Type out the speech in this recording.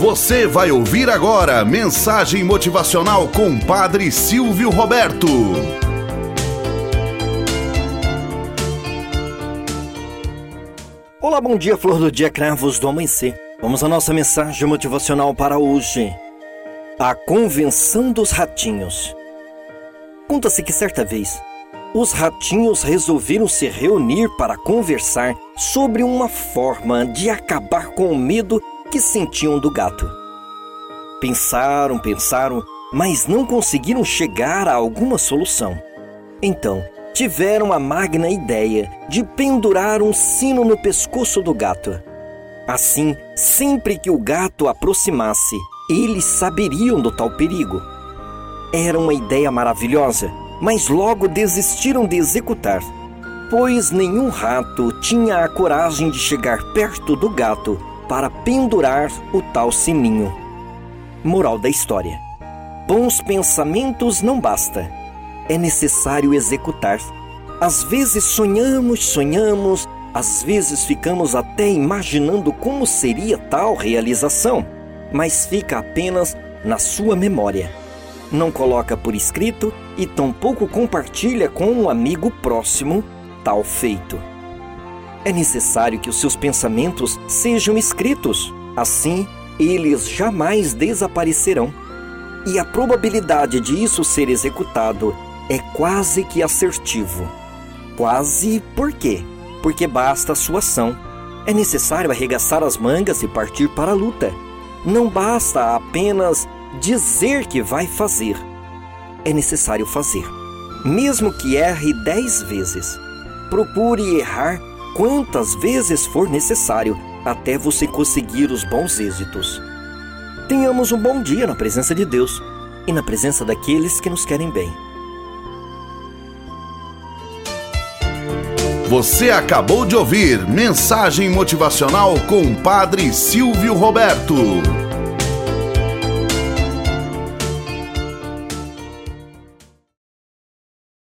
Você vai ouvir agora mensagem motivacional com Padre Silvio Roberto. Olá, bom dia, flor do dia, cravos do amanhecer. Vamos à nossa mensagem motivacional para hoje. A Convenção dos Ratinhos. Conta-se que certa vez, os ratinhos resolveram se reunir para conversar sobre uma forma de acabar com o medo que sentiam do gato. Pensaram, pensaram, mas não conseguiram chegar a alguma solução. Então, tiveram a magna ideia de pendurar um sino no pescoço do gato. Assim, sempre que o gato aproximasse, eles saberiam do tal perigo. Era uma ideia maravilhosa, mas logo desistiram de executar, pois nenhum rato tinha a coragem de chegar perto do gato para pendurar o tal sininho. Moral da história: Bons pensamentos não basta. É necessário executar. Às vezes sonhamos, sonhamos, às vezes ficamos até imaginando como seria tal realização, mas fica apenas na sua memória. Não coloca por escrito e tampouco compartilha com um amigo próximo tal feito é necessário que os seus pensamentos sejam escritos. Assim, eles jamais desaparecerão. E a probabilidade de isso ser executado é quase que assertivo. Quase por quê? Porque basta a sua ação. É necessário arregaçar as mangas e partir para a luta. Não basta apenas dizer que vai fazer. É necessário fazer. Mesmo que erre dez vezes. Procure errar quantas vezes for necessário até você conseguir os bons êxitos. Tenhamos um bom dia na presença de Deus e na presença daqueles que nos querem bem. Você acabou de ouvir Mensagem Motivacional com Padre Silvio Roberto.